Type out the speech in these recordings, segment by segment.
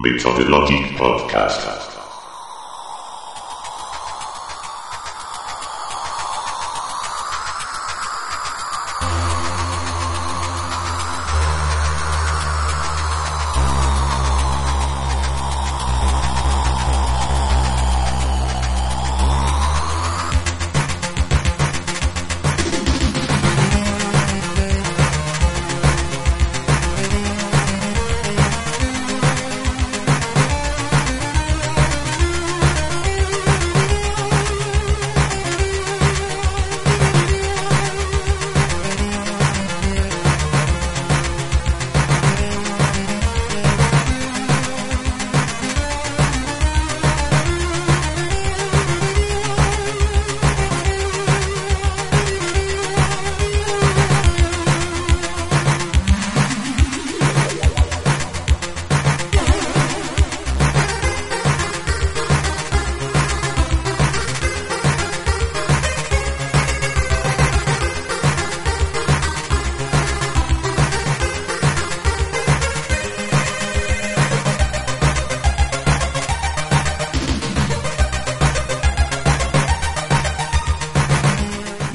Methodologic Podcast.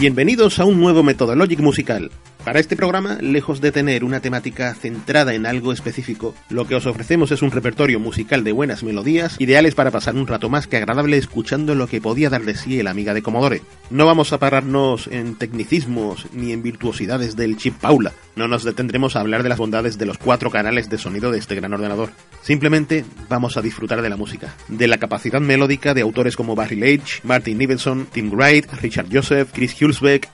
Bienvenidos a un nuevo Methodologic musical. Para este programa, lejos de tener una temática centrada en algo específico, lo que os ofrecemos es un repertorio musical de buenas melodías, ideales para pasar un rato más que agradable escuchando lo que podía dar de sí el amiga de Commodore. No vamos a pararnos en tecnicismos ni en virtuosidades del chip Paula, no nos detendremos a hablar de las bondades de los cuatro canales de sonido de este gran ordenador. Simplemente vamos a disfrutar de la música, de la capacidad melódica de autores como Barry Leitch, Martin Nivenson, Tim Wright, Richard Joseph, Chris Hulsbeck,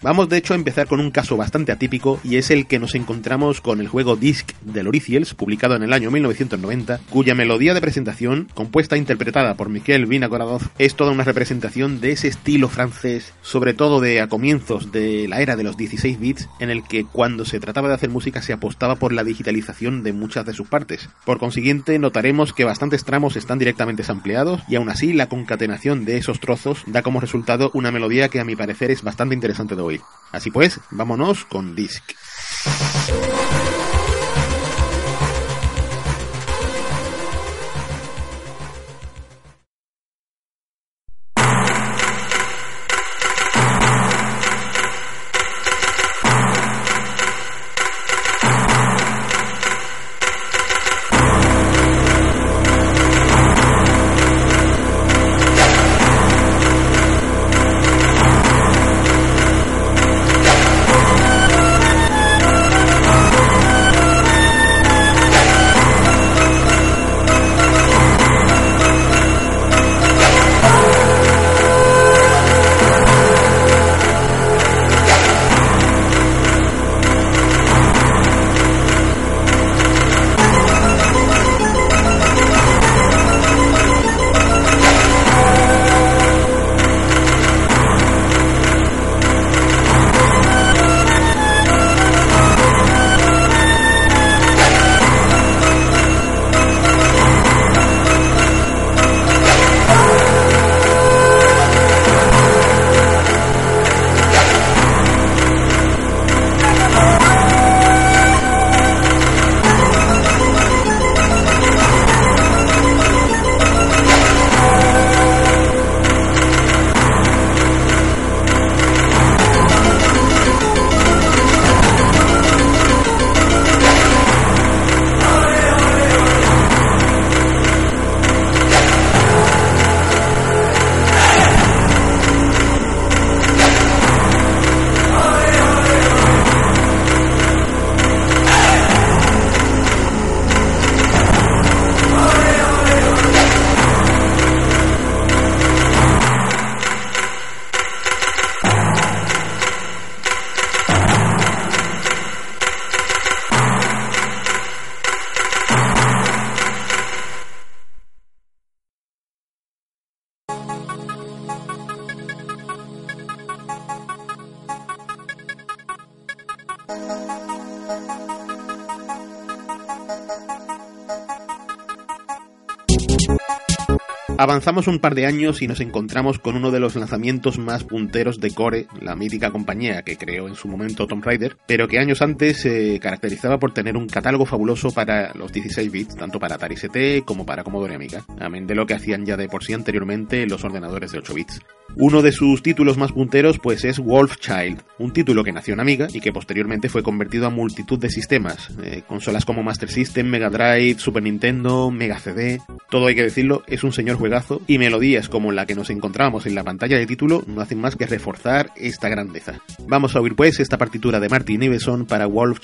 Vamos de hecho a empezar con un caso bastante atípico y es el que nos encontramos con el juego Disc de Loriciels, publicado en el año 1990, cuya melodía de presentación, compuesta e interpretada por Miquel Vinagoradov, es toda una representación de ese estilo francés, sobre todo de a comienzos de la era de los 16 bits, en el que cuando se trataba de hacer música se apostaba por la digitalización de muchas de sus partes. Por consiguiente, notaremos que bastantes tramos están directamente sampleados y aún así la concatenación de esos trozos da como resultado una melodía que a mi parecer es bastante interesante de Así pues, vámonos con Disc. Avanzamos un par de años y nos encontramos con uno de los lanzamientos más punteros de Core, la mítica compañía que creó en su momento Tomb Raider, pero que años antes se caracterizaba por tener un catálogo fabuloso para los 16 bits, tanto para Atari ST como para Commodore Amiga, amén de lo que hacían ya de por sí anteriormente los ordenadores de 8 bits. Uno de sus títulos más punteros pues es Wolf Child, un título que nació en Amiga y que posteriormente fue convertido a multitud de sistemas, eh, consolas como Master System, Mega Drive, Super Nintendo, Mega CD, todo hay que decirlo, es un señor juegazo y melodías como la que nos encontramos en la pantalla de título no hacen más que reforzar esta grandeza. Vamos a oír pues esta partitura de Martin Iveson para Wolf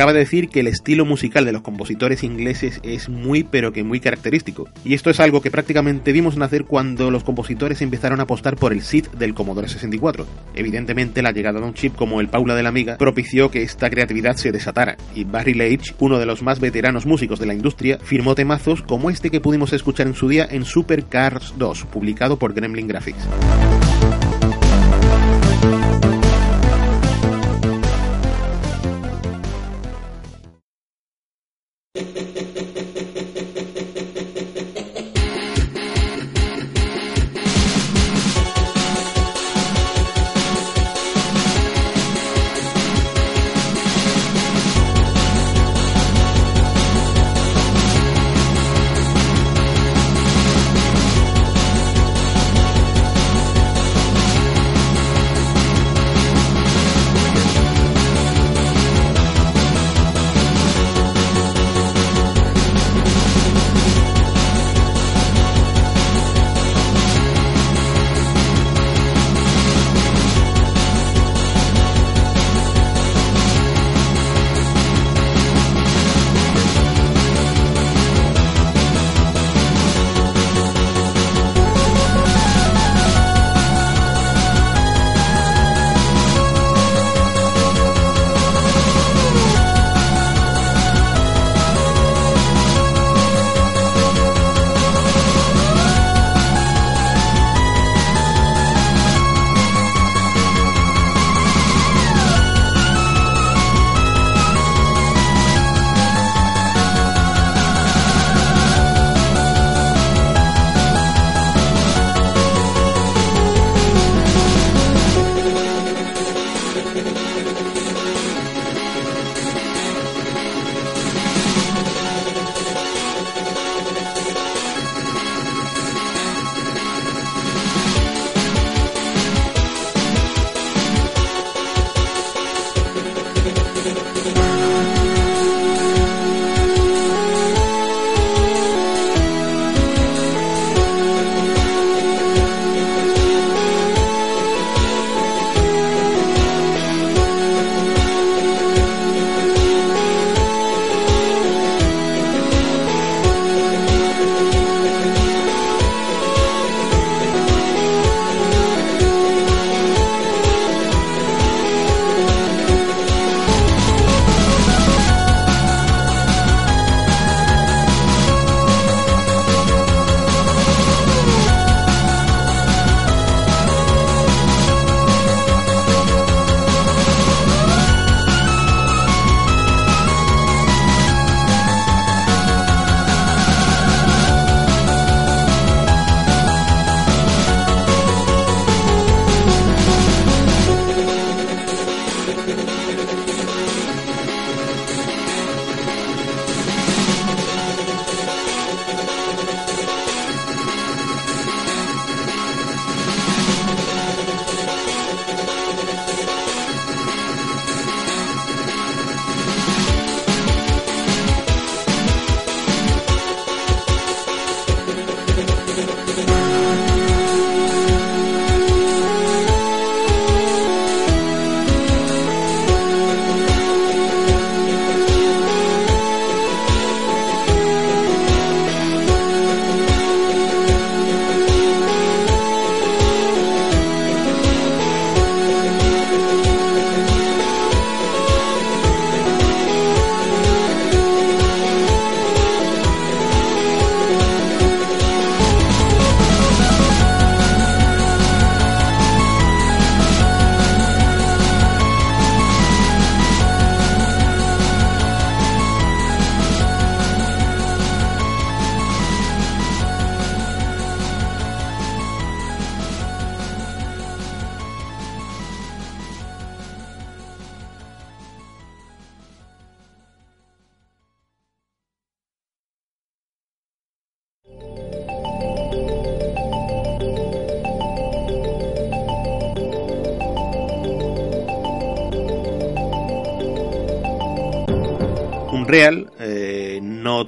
De decir que el estilo musical de los compositores ingleses es muy pero que muy característico. Y esto es algo que prácticamente vimos nacer cuando los compositores empezaron a apostar por el SID del Commodore 64. Evidentemente la llegada de un chip como el Paula de la Amiga propició que esta creatividad se desatara, y Barry Leitch, uno de los más veteranos músicos de la industria, firmó temazos como este que pudimos escuchar en su día en Super Cars 2, publicado por Gremlin Graphics.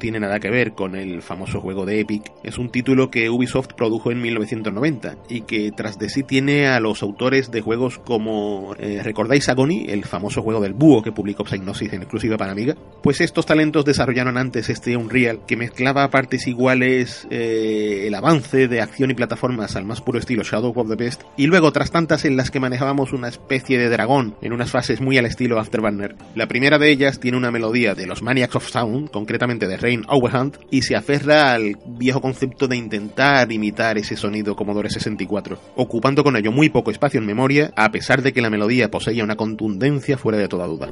Tiene nada que ver con el famoso juego de Epic. Es un título que Ubisoft produjo en 1990 y que tras de sí tiene a los autores de juegos como eh, ¿recordáis Agony? El famoso juego del búho que publicó Psygnosis en exclusiva para Amiga. Pues estos talentos desarrollaron antes este Unreal que mezclaba a partes iguales eh, el avance de acción y plataformas al más puro estilo Shadow of the Best y luego tras tantas en las que manejábamos una especie de dragón en unas fases muy al estilo Afterburner. La primera de ellas tiene una melodía de los Maniacs of Sound, concretamente de Rain Overhand, y se aferra al viejo concepto de intentar imitar ese sonido Commodore 64, ocupando con ello muy poco espacio en memoria, a pesar de que la melodía poseía una contundencia fuera de toda duda.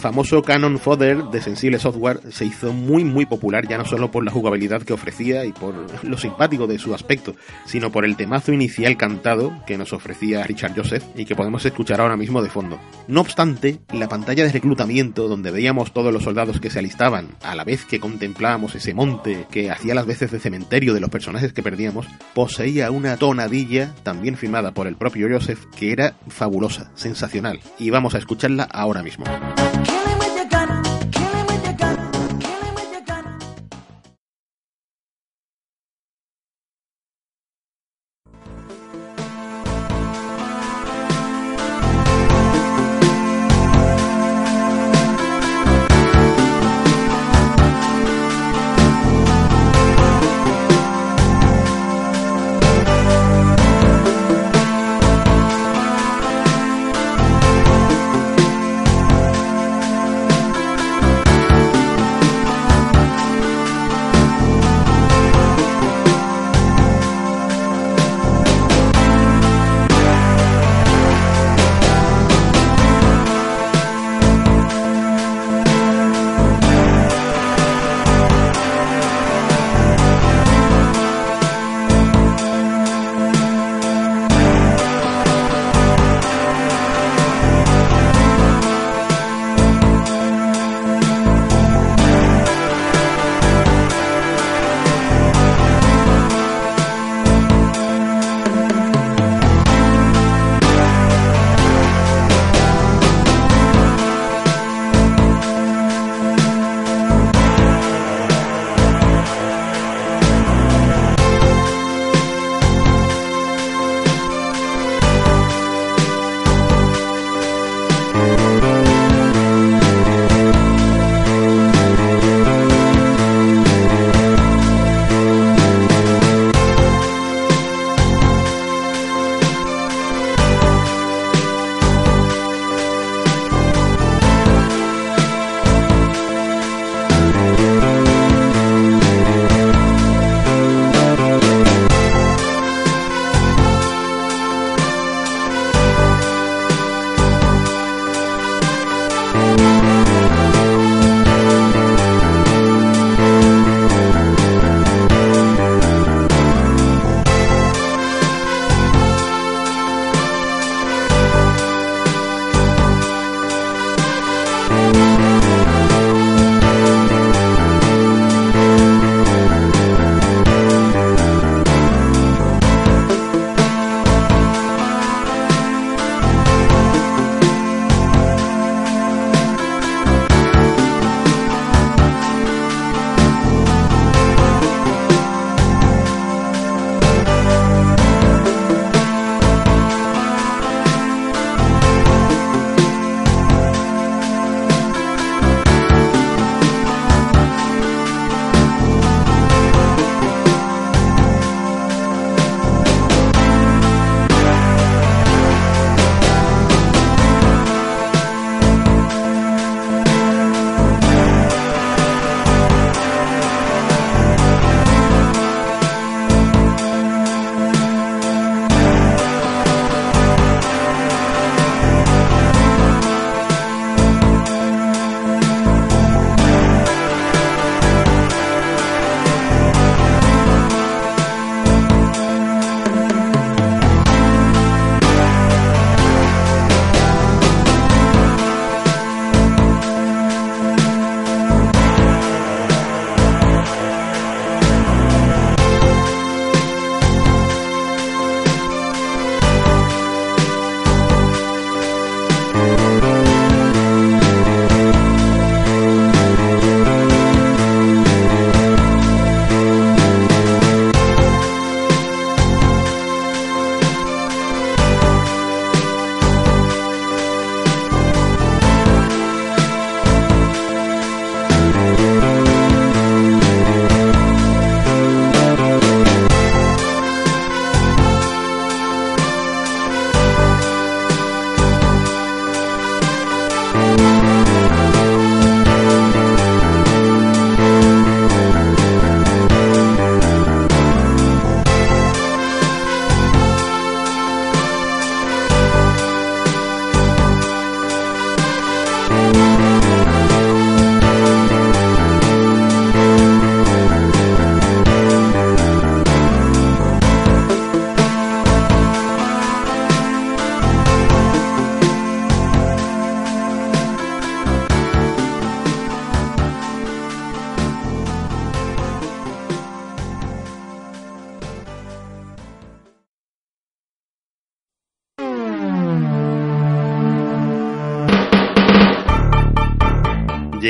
Famoso Canon Fodder de Sensible Software se hizo muy muy popular ya no solo por la jugabilidad que ofrecía y por lo simpático de su aspecto, sino por el temazo inicial cantado que nos ofrecía Richard Joseph y que podemos escuchar ahora mismo de fondo. No obstante, la pantalla de reclutamiento donde veíamos todos los soldados que se alistaban, a la vez que contemplábamos ese monte que hacía las veces de cementerio de los personajes que perdíamos, poseía una tonadilla, también firmada por el propio Joseph, que era fabulosa, sensacional, y vamos a escucharla ahora mismo.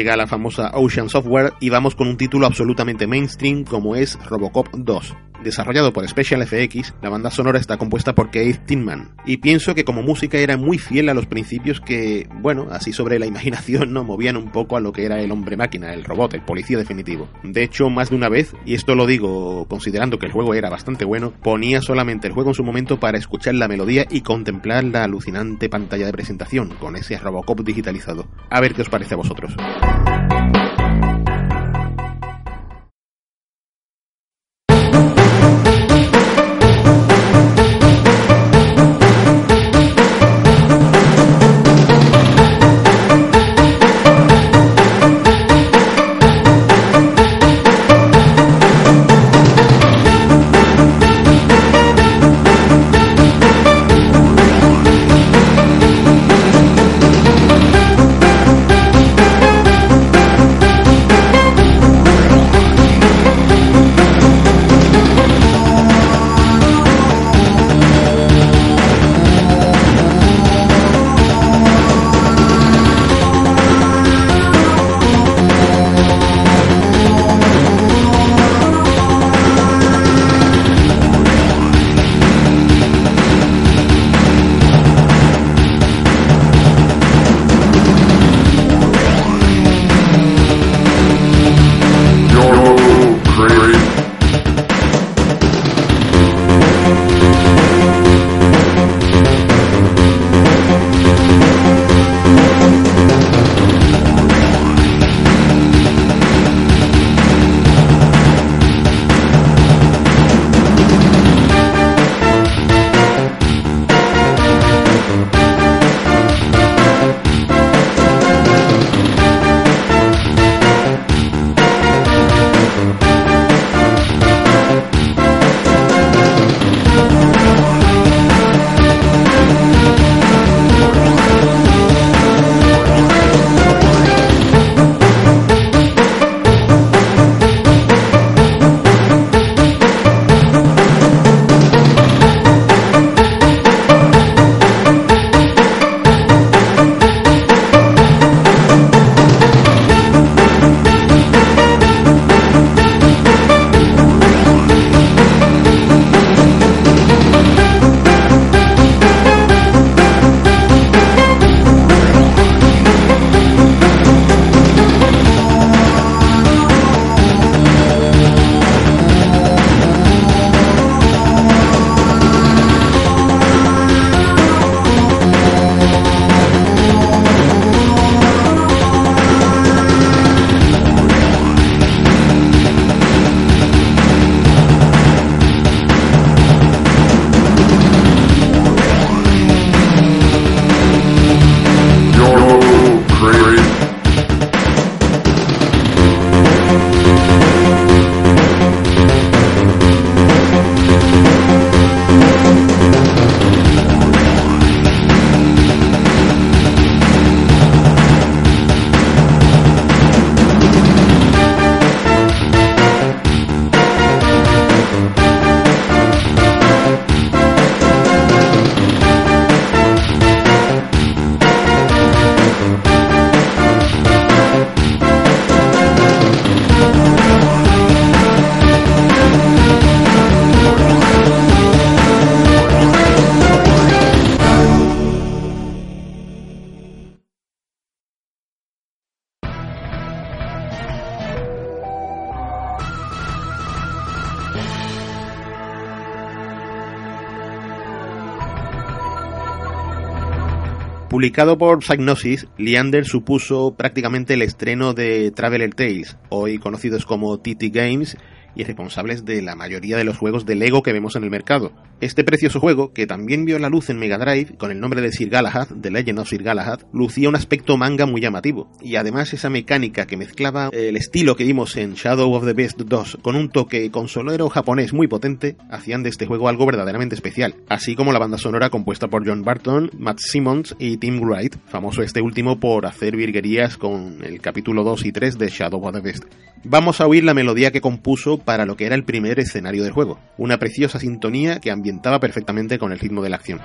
Llega la famosa Ocean Software y vamos con un título absolutamente mainstream como es Robocop 2. Desarrollado por Special FX, la banda sonora está compuesta por Keith Tinman, y pienso que como música era muy fiel a los principios que, bueno, así sobre la imaginación no movían un poco a lo que era el hombre máquina, el robot, el policía definitivo. De hecho, más de una vez, y esto lo digo considerando que el juego era bastante bueno, ponía solamente el juego en su momento para escuchar la melodía y contemplar la alucinante pantalla de presentación con ese Robocop digitalizado. A ver qué os parece a vosotros. Thank you. Publicado por Psygnosis, Leander supuso prácticamente el estreno de Traveler Tales, hoy conocidos como TT Games, y responsables de la mayoría de los juegos de Lego que vemos en el mercado. Este precioso juego, que también vio la luz en Mega Drive con el nombre de Sir Galahad, The Legend of Sir Galahad, lucía un aspecto manga muy llamativo, y además esa mecánica que mezclaba el estilo que vimos en Shadow of the Beast 2 con un toque consolero japonés muy potente, hacían de este juego algo verdaderamente especial, así como la banda sonora compuesta por John Barton, Matt Simmons y Tim Wright, famoso este último por hacer virguerías con el capítulo 2 y 3 de Shadow of the Beast. Vamos a oír la melodía que compuso para lo que era el primer escenario del juego, una preciosa sintonía que perfectamente con el ritmo de la acción.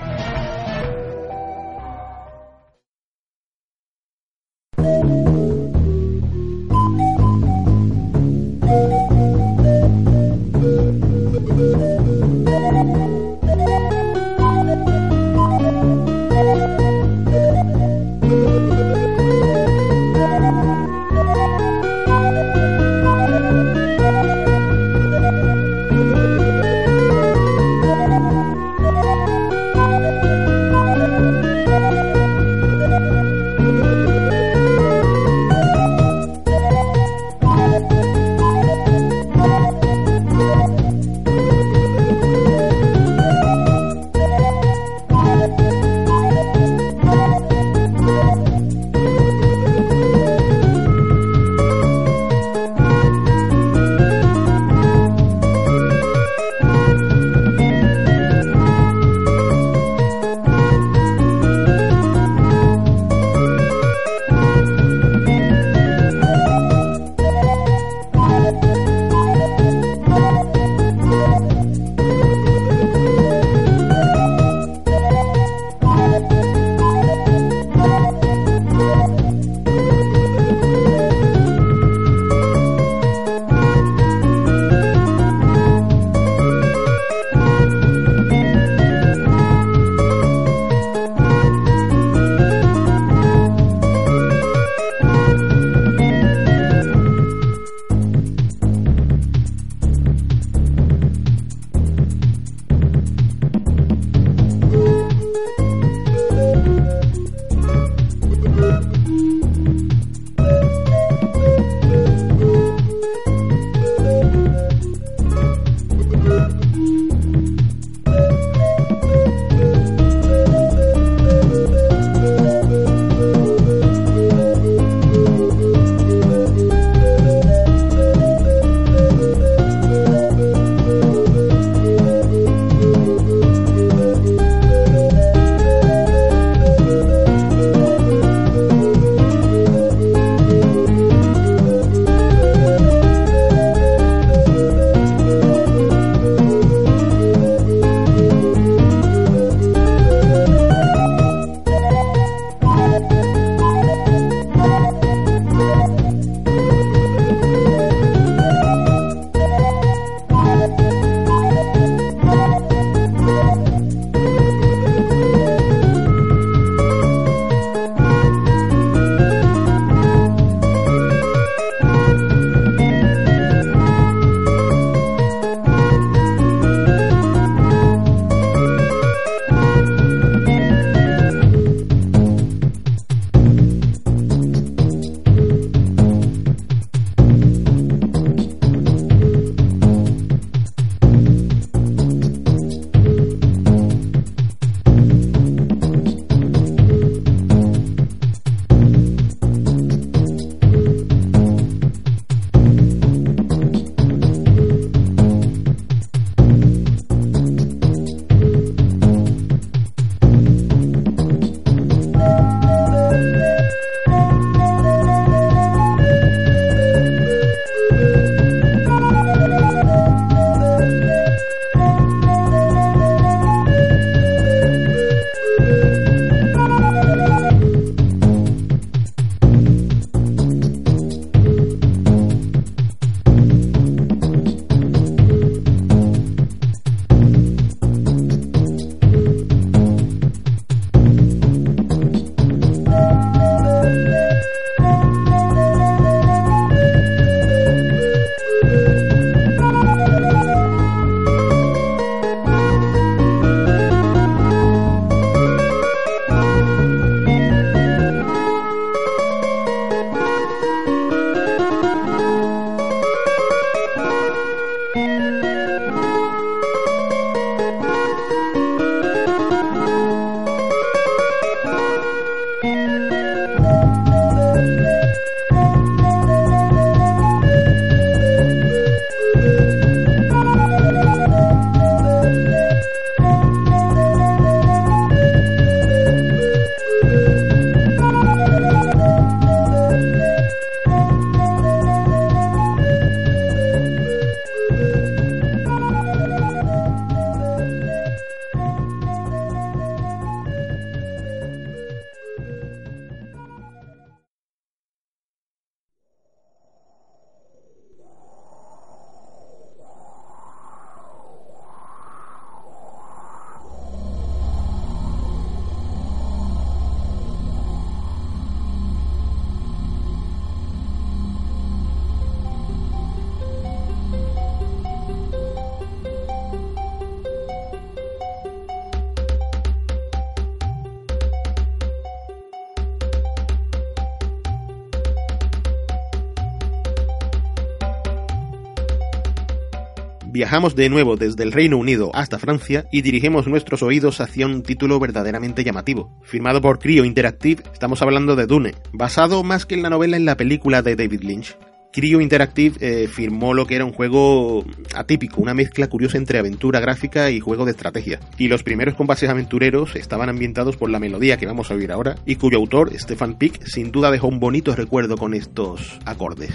Viajamos de nuevo desde el Reino Unido hasta Francia y dirigimos nuestros oídos hacia un título verdaderamente llamativo. Firmado por Creo Interactive, estamos hablando de Dune, basado más que en la novela en la película de David Lynch. Creo Interactive eh, firmó lo que era un juego atípico, una mezcla curiosa entre aventura gráfica y juego de estrategia. Y los primeros compases aventureros estaban ambientados por la melodía que vamos a oír ahora y cuyo autor, Stefan Pick, sin duda dejó un bonito recuerdo con estos acordes.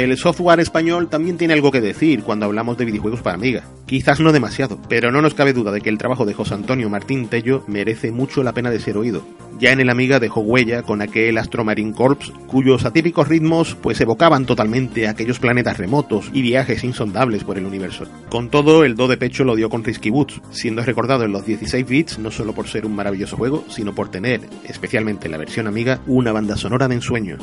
El software español también tiene algo que decir cuando hablamos de videojuegos para Amiga. Quizás no demasiado, pero no nos cabe duda de que el trabajo de José Antonio Martín Tello merece mucho la pena de ser oído. Ya en el Amiga dejó huella con aquel Astromarine Corps, cuyos atípicos ritmos pues evocaban totalmente aquellos planetas remotos y viajes insondables por el universo. Con todo, el do de pecho lo dio con Risky Woods, siendo recordado en los 16 bits no solo por ser un maravilloso juego, sino por tener, especialmente en la versión Amiga, una banda sonora de ensueño.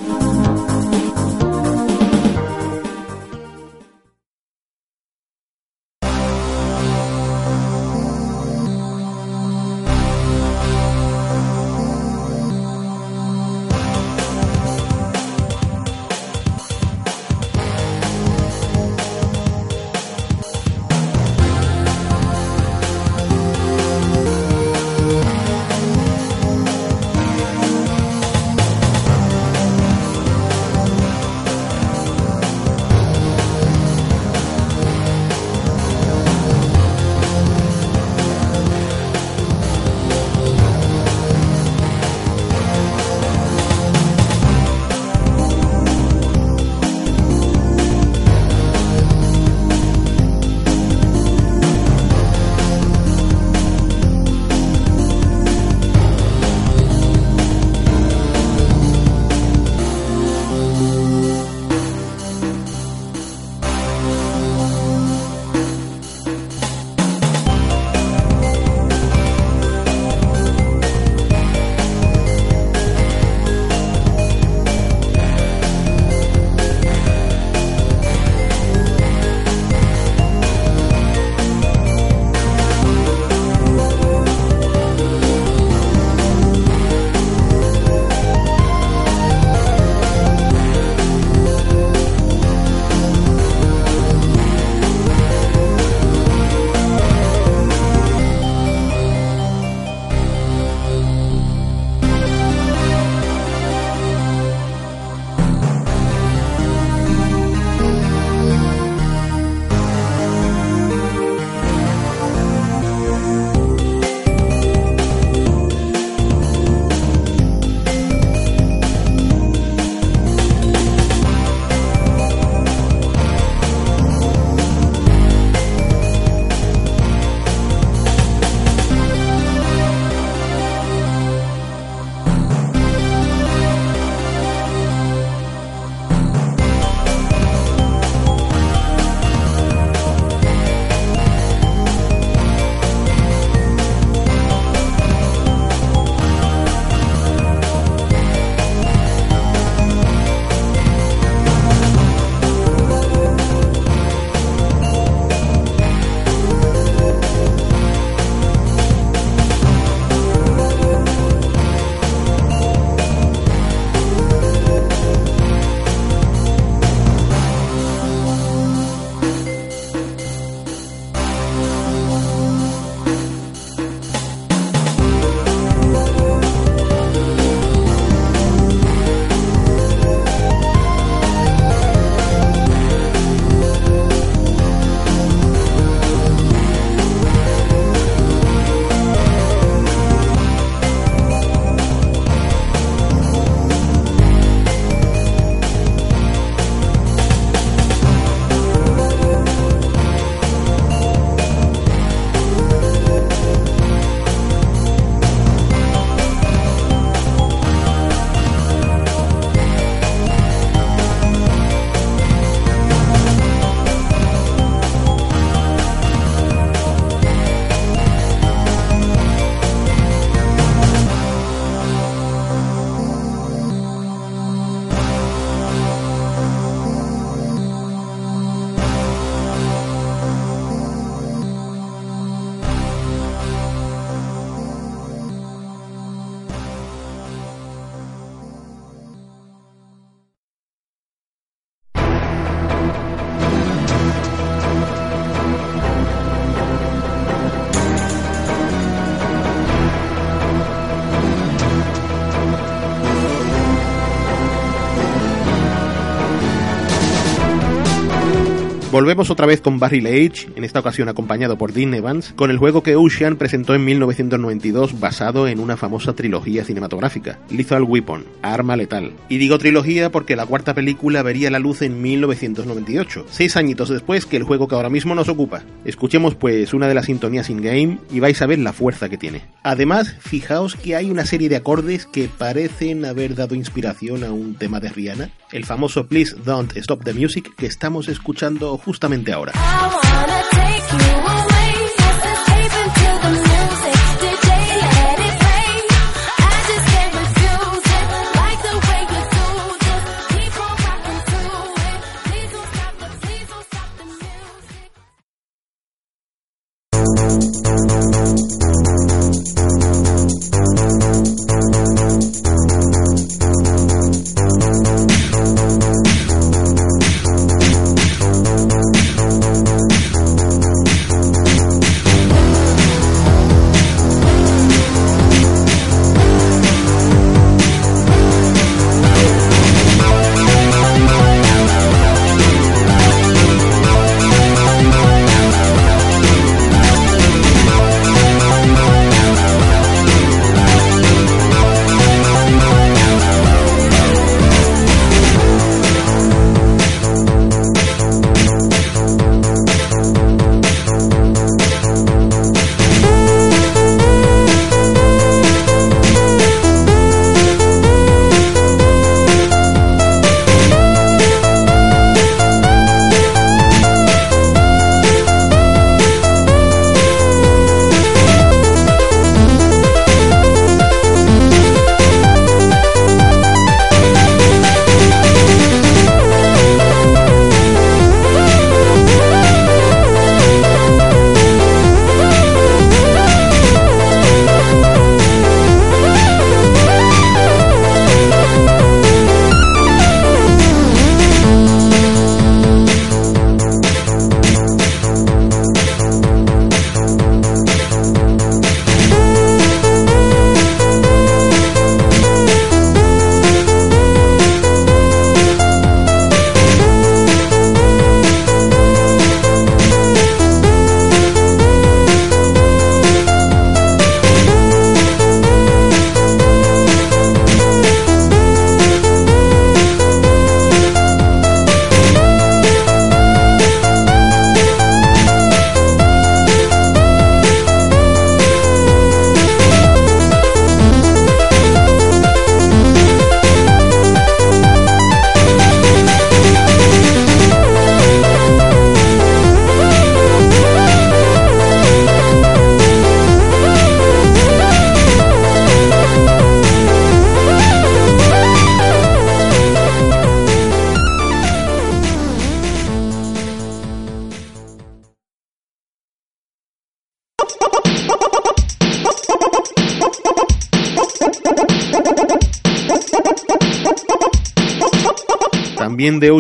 Volvemos otra vez con Barry Leitch, en esta ocasión acompañado por Dean Evans, con el juego que Ocean presentó en 1992 basado en una famosa trilogía cinematográfica, Lethal Weapon, Arma Letal. Y digo trilogía porque la cuarta película vería la luz en 1998, seis añitos después que el juego que ahora mismo nos ocupa. Escuchemos pues una de las sintonías in-game y vais a ver la fuerza que tiene. Además, fijaos que hay una serie de acordes que parecen haber dado inspiración a un tema de Rihanna, el famoso Please Don't Stop the Music que estamos escuchando justamente ahora.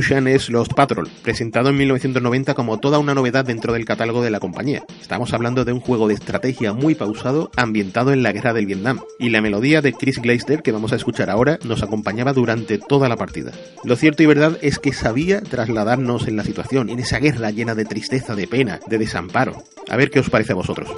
Es Lost Patrol, presentado en 1990 como toda una novedad dentro del catálogo de la compañía. Estamos hablando de un juego de estrategia muy pausado, ambientado en la guerra del Vietnam, y la melodía de Chris Gleister que vamos a escuchar ahora nos acompañaba durante toda la partida. Lo cierto y verdad es que sabía trasladarnos en la situación, en esa guerra llena de tristeza, de pena, de desamparo. A ver qué os parece a vosotros.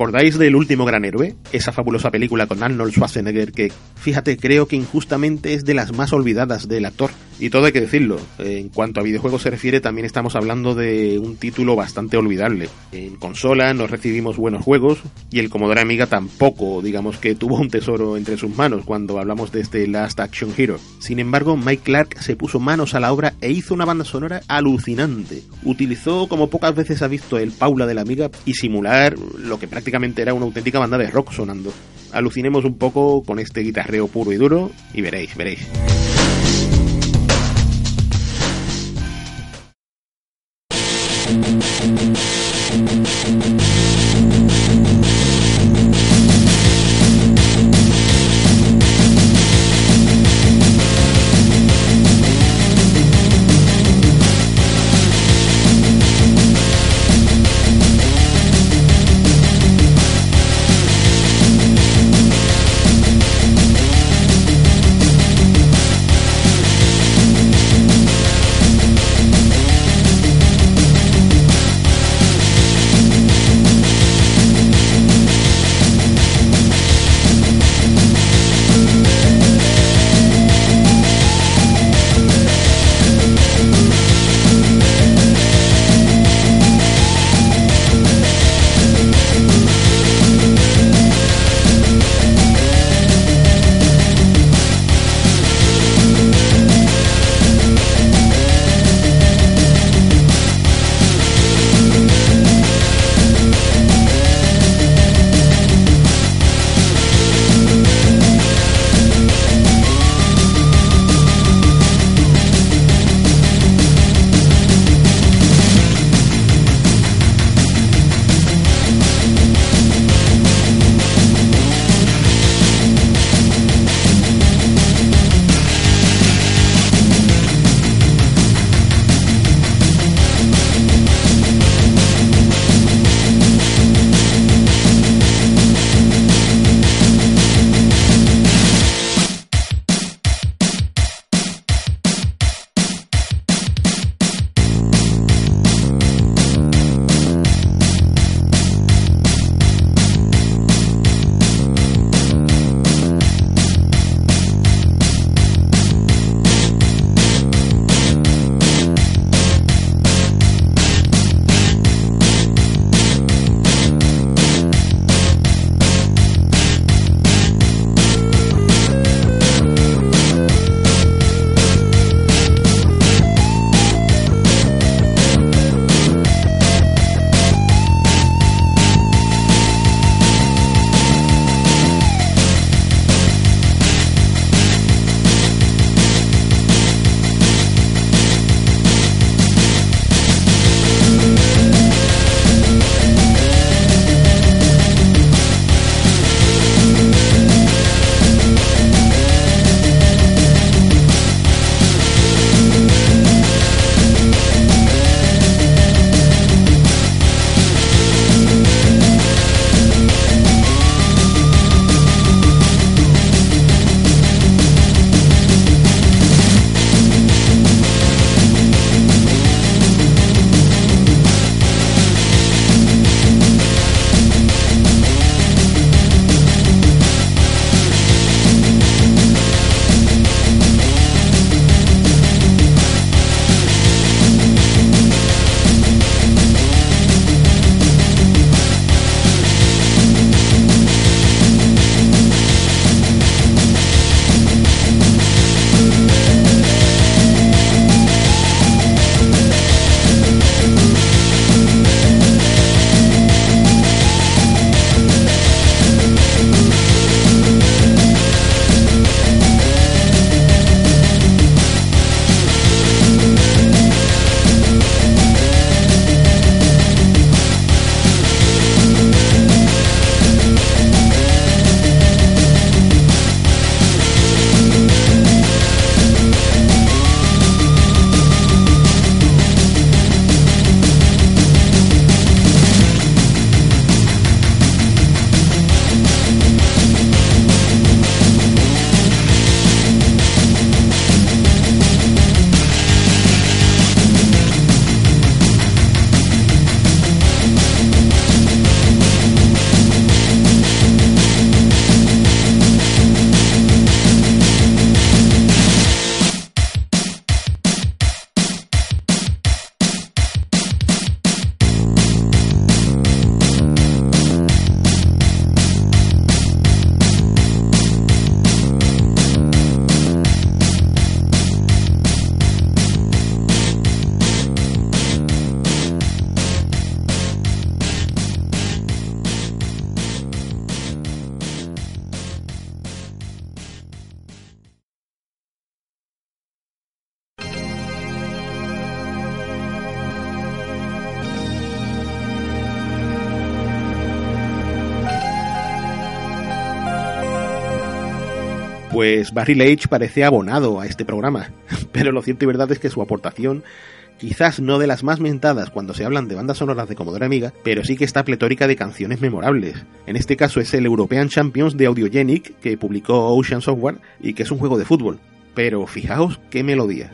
Acordáis del último gran héroe? Esa fabulosa película con Arnold Schwarzenegger que, fíjate, creo que injustamente es de las más olvidadas del actor. Y todo hay que decirlo, en cuanto a videojuegos se refiere también estamos hablando de un título bastante olvidable. En consola no recibimos buenos juegos y el Commodore Amiga tampoco, digamos que tuvo un tesoro entre sus manos cuando hablamos de este Last Action Hero. Sin embargo, Mike Clark se puso manos a la obra e hizo una banda sonora alucinante. Utilizó como pocas veces ha visto el Paula de la Amiga y simular lo que prácticamente era una auténtica banda de rock sonando. Alucinemos un poco con este guitarreo puro y duro y veréis, veréis. Pues Barry Leitch parece abonado a este programa, pero lo cierto y verdad es que su aportación quizás no de las más mentadas cuando se hablan de bandas sonoras de Commodore Amiga, pero sí que está pletórica de canciones memorables. En este caso es el European Champions de Audiogenic que publicó Ocean Software y que es un juego de fútbol. Pero fijaos qué melodía.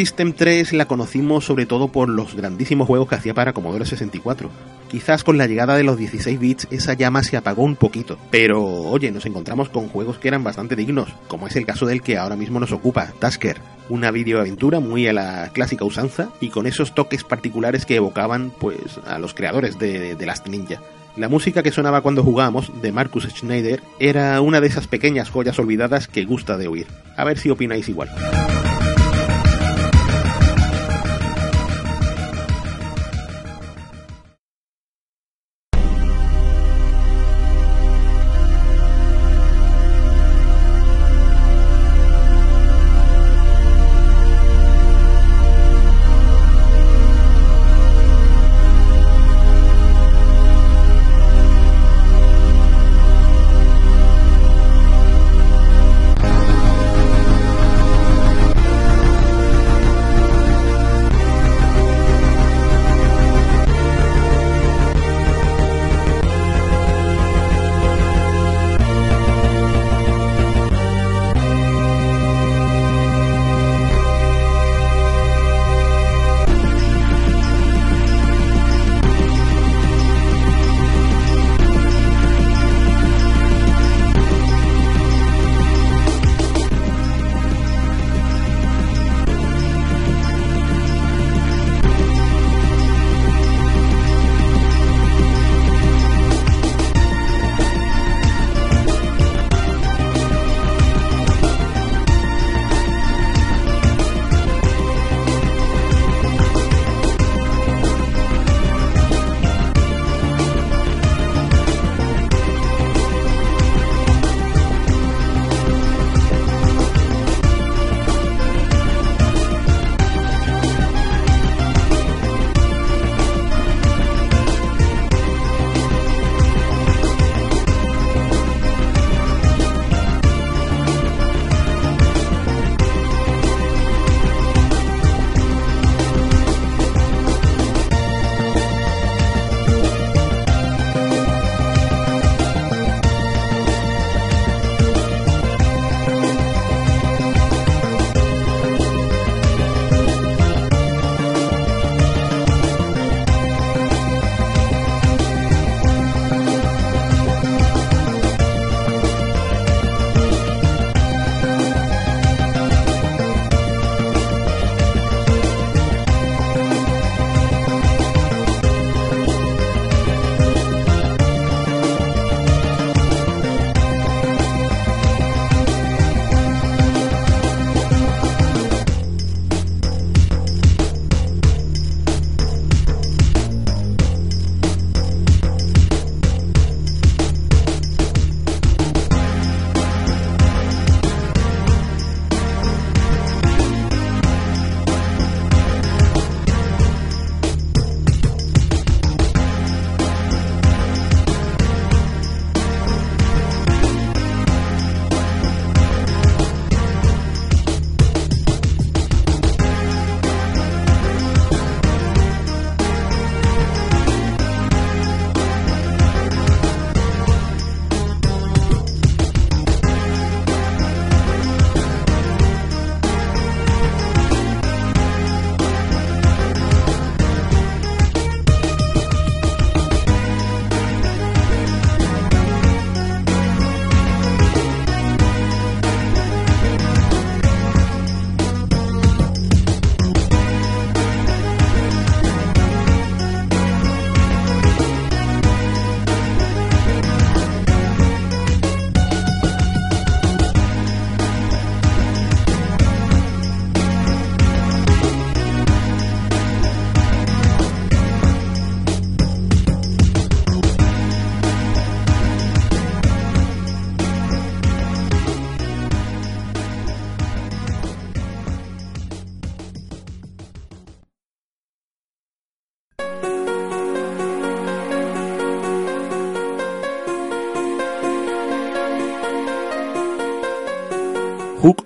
System 3 la conocimos sobre todo por los grandísimos juegos que hacía para Commodore 64. Quizás con la llegada de los 16 bits esa llama se apagó un poquito, pero oye, nos encontramos con juegos que eran bastante dignos, como es el caso del que ahora mismo nos ocupa, Tasker, una videoaventura muy a la clásica usanza y con esos toques particulares que evocaban pues a los creadores de, de Last Ninja. La música que sonaba cuando jugábamos, de Marcus Schneider, era una de esas pequeñas joyas olvidadas que gusta de oír. A ver si opináis igual.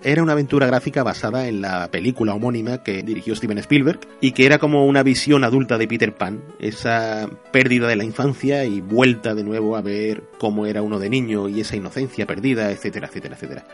Era una aventura gráfica basada en la película homónima que dirigió Steven Spielberg y que era como una visión adulta de Peter Pan, esa pérdida de la infancia y vuelta de nuevo a ver cómo era uno de niño y esa inocencia perdida, etcétera, etcétera, etcétera.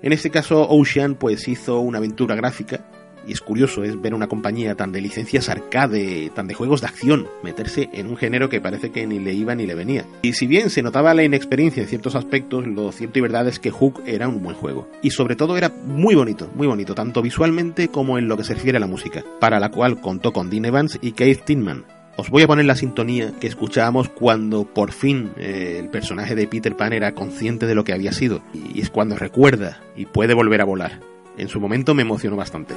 En este caso, Ocean pues hizo una aventura gráfica y es curioso es ver una compañía tan de licencias arcade, tan de juegos de acción, meterse en un género que parece que ni le iba ni le venía. Y si bien se notaba la inexperiencia en ciertos aspectos, lo cierto y verdad es que Hook era un buen juego. Y sobre todo era muy bonito, muy bonito, tanto visualmente como en lo que se refiere a la música, para la cual contó con Dean Evans y Keith Tinman, os voy a poner la sintonía que escuchábamos cuando por fin eh, el personaje de Peter Pan era consciente de lo que había sido y es cuando recuerda y puede volver a volar. En su momento me emocionó bastante.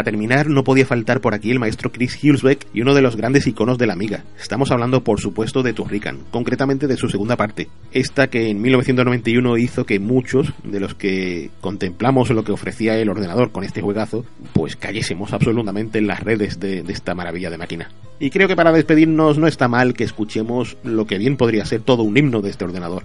Para terminar, no podía faltar por aquí el maestro Chris Hulsbeck y uno de los grandes iconos de la Amiga. Estamos hablando, por supuesto, de Turrican, concretamente de su segunda parte. Esta que en 1991 hizo que muchos de los que contemplamos lo que ofrecía el ordenador con este juegazo, pues cayésemos absolutamente en las redes de, de esta maravilla de máquina. Y creo que para despedirnos no está mal que escuchemos lo que bien podría ser todo un himno de este ordenador.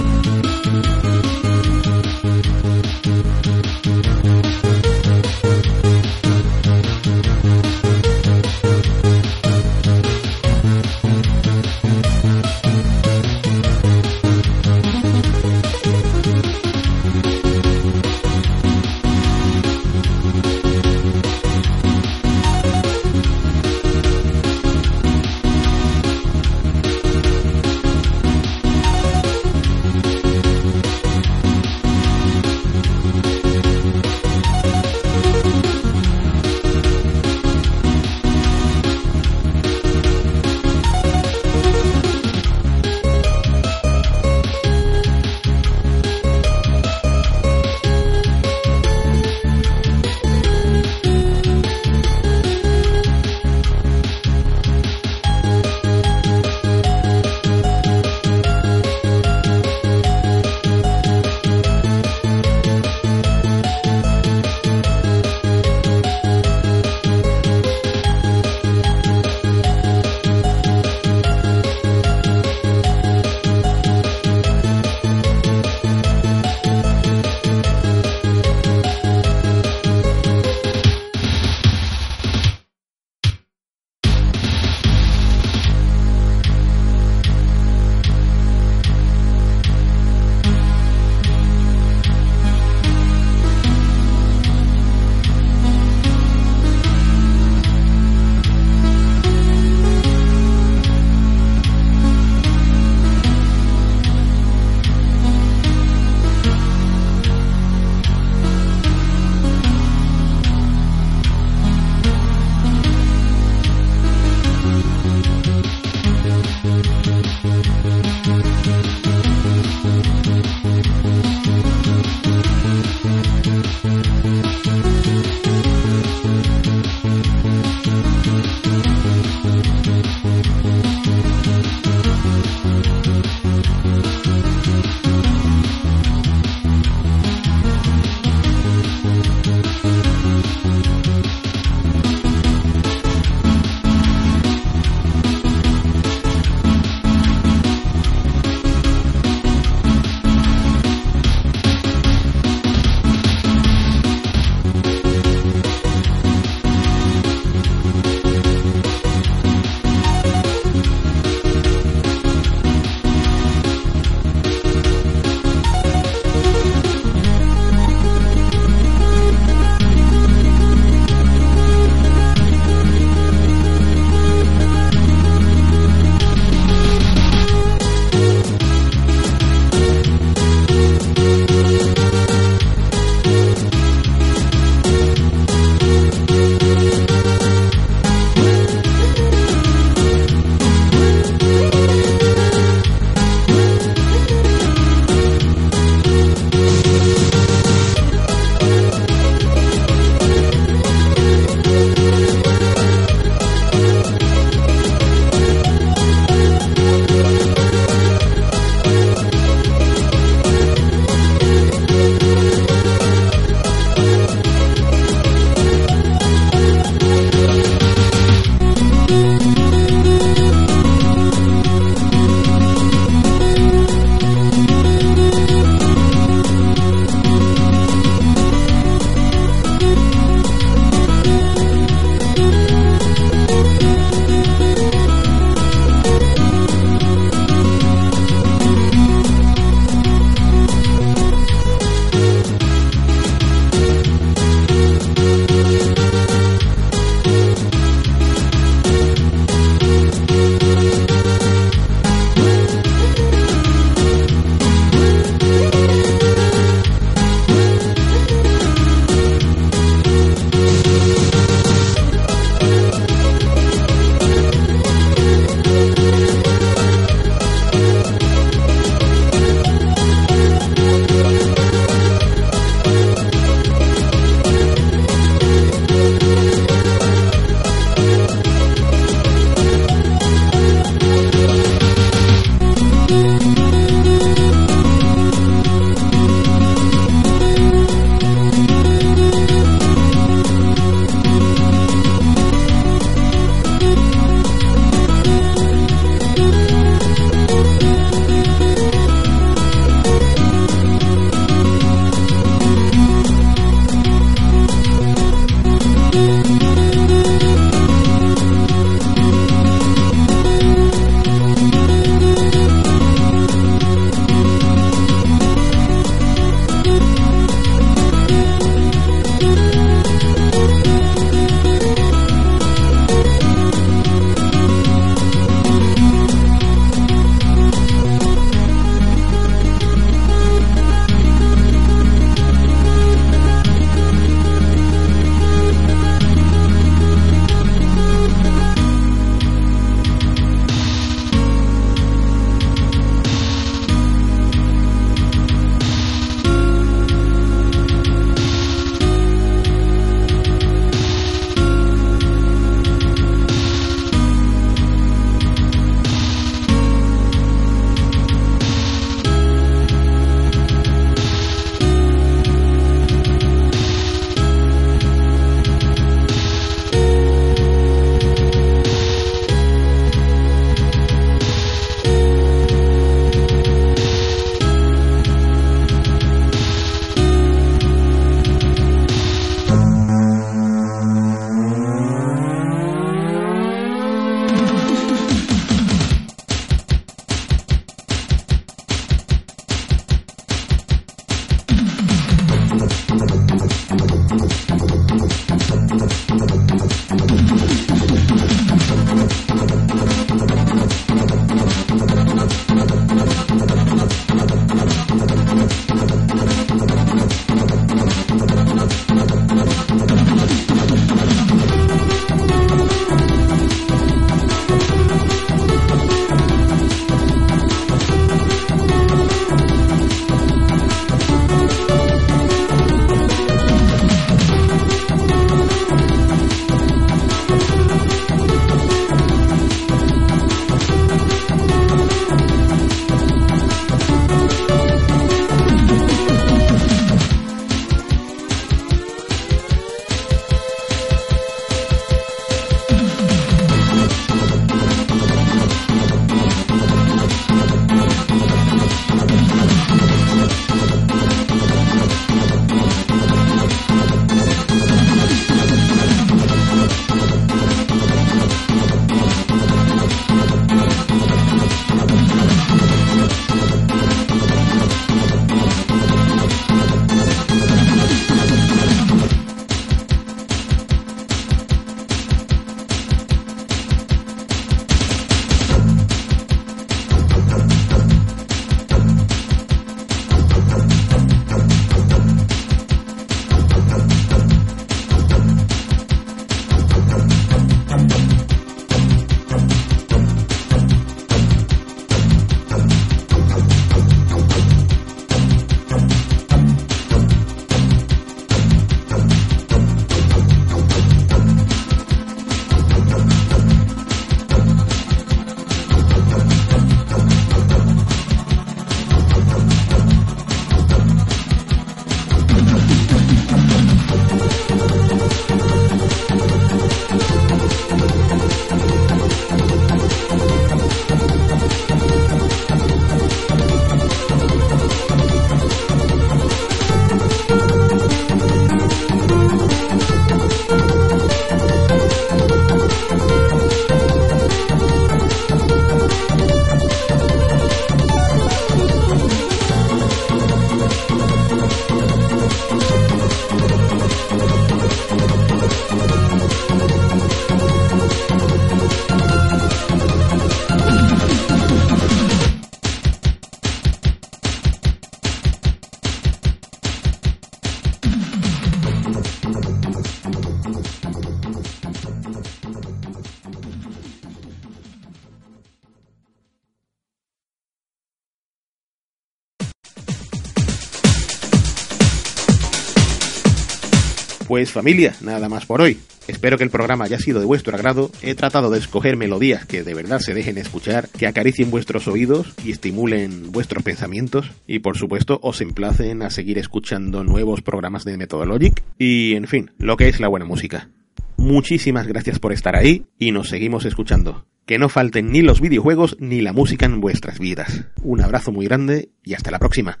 Pues familia, nada más por hoy. Espero que el programa haya sido de vuestro agrado. He tratado de escoger melodías que de verdad se dejen escuchar, que acaricien vuestros oídos y estimulen vuestros pensamientos. Y por supuesto os emplacen a seguir escuchando nuevos programas de Methodologic y, en fin, lo que es la buena música. Muchísimas gracias por estar ahí y nos seguimos escuchando. Que no falten ni los videojuegos ni la música en vuestras vidas. Un abrazo muy grande y hasta la próxima.